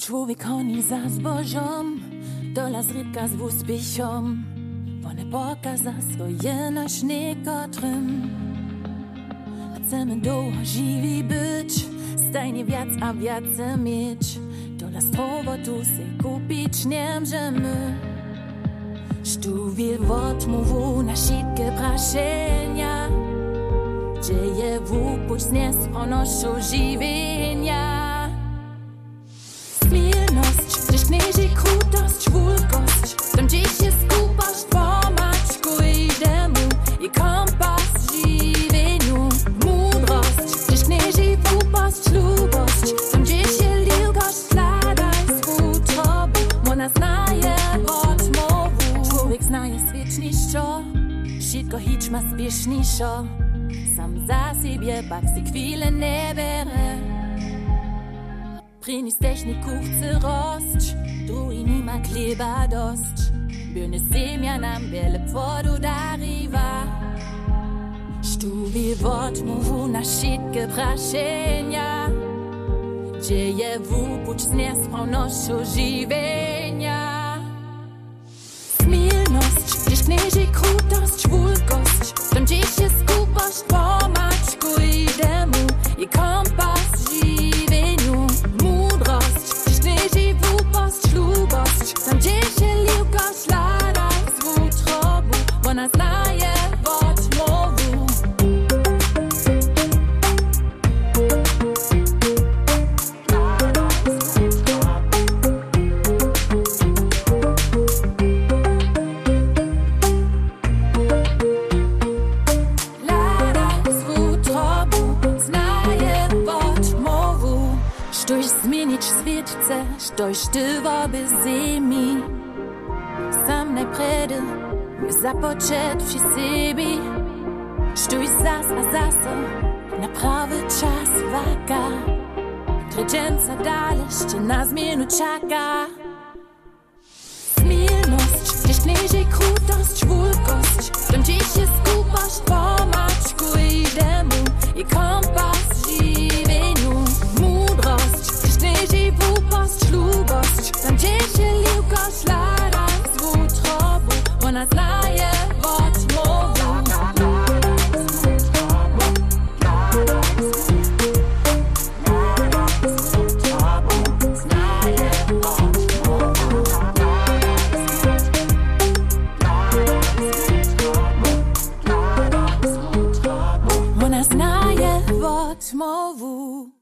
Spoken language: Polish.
Człowiek oni za zbożom, dola zrydka z uspiechom, one pokaza swoje nasz niekotrym. Chcemy długo żywi być, stajnie wiac a wiace mieć, dola strowo tu se kupić nie możemy. Stu wiel odmówu na sitkie praszenia, dzieje w upuść z nieskonoszą żywienia. Sam za siebie bak si chwilę nie bere. Prinis Technik kuchce rost, druinima kleba dost. Björne semja nam vele podu dariva. Štuvi vod mu vu na šitke prašenja. Gdje je vupuć s nespravnošću živenja. Smilnost, gdje šneži kruh, Zmenič svetce, što štiva bez zemi. Sam naj prede, započet vši sebi. Štuj zas, a zase, na pravi čas vaka. Trečenca daleč, če na zmenu čaka. privupašč, ljubašč, tam če še ljubka šla, razvu trobu, ona zna je vod movu. Ona znaje vod movu.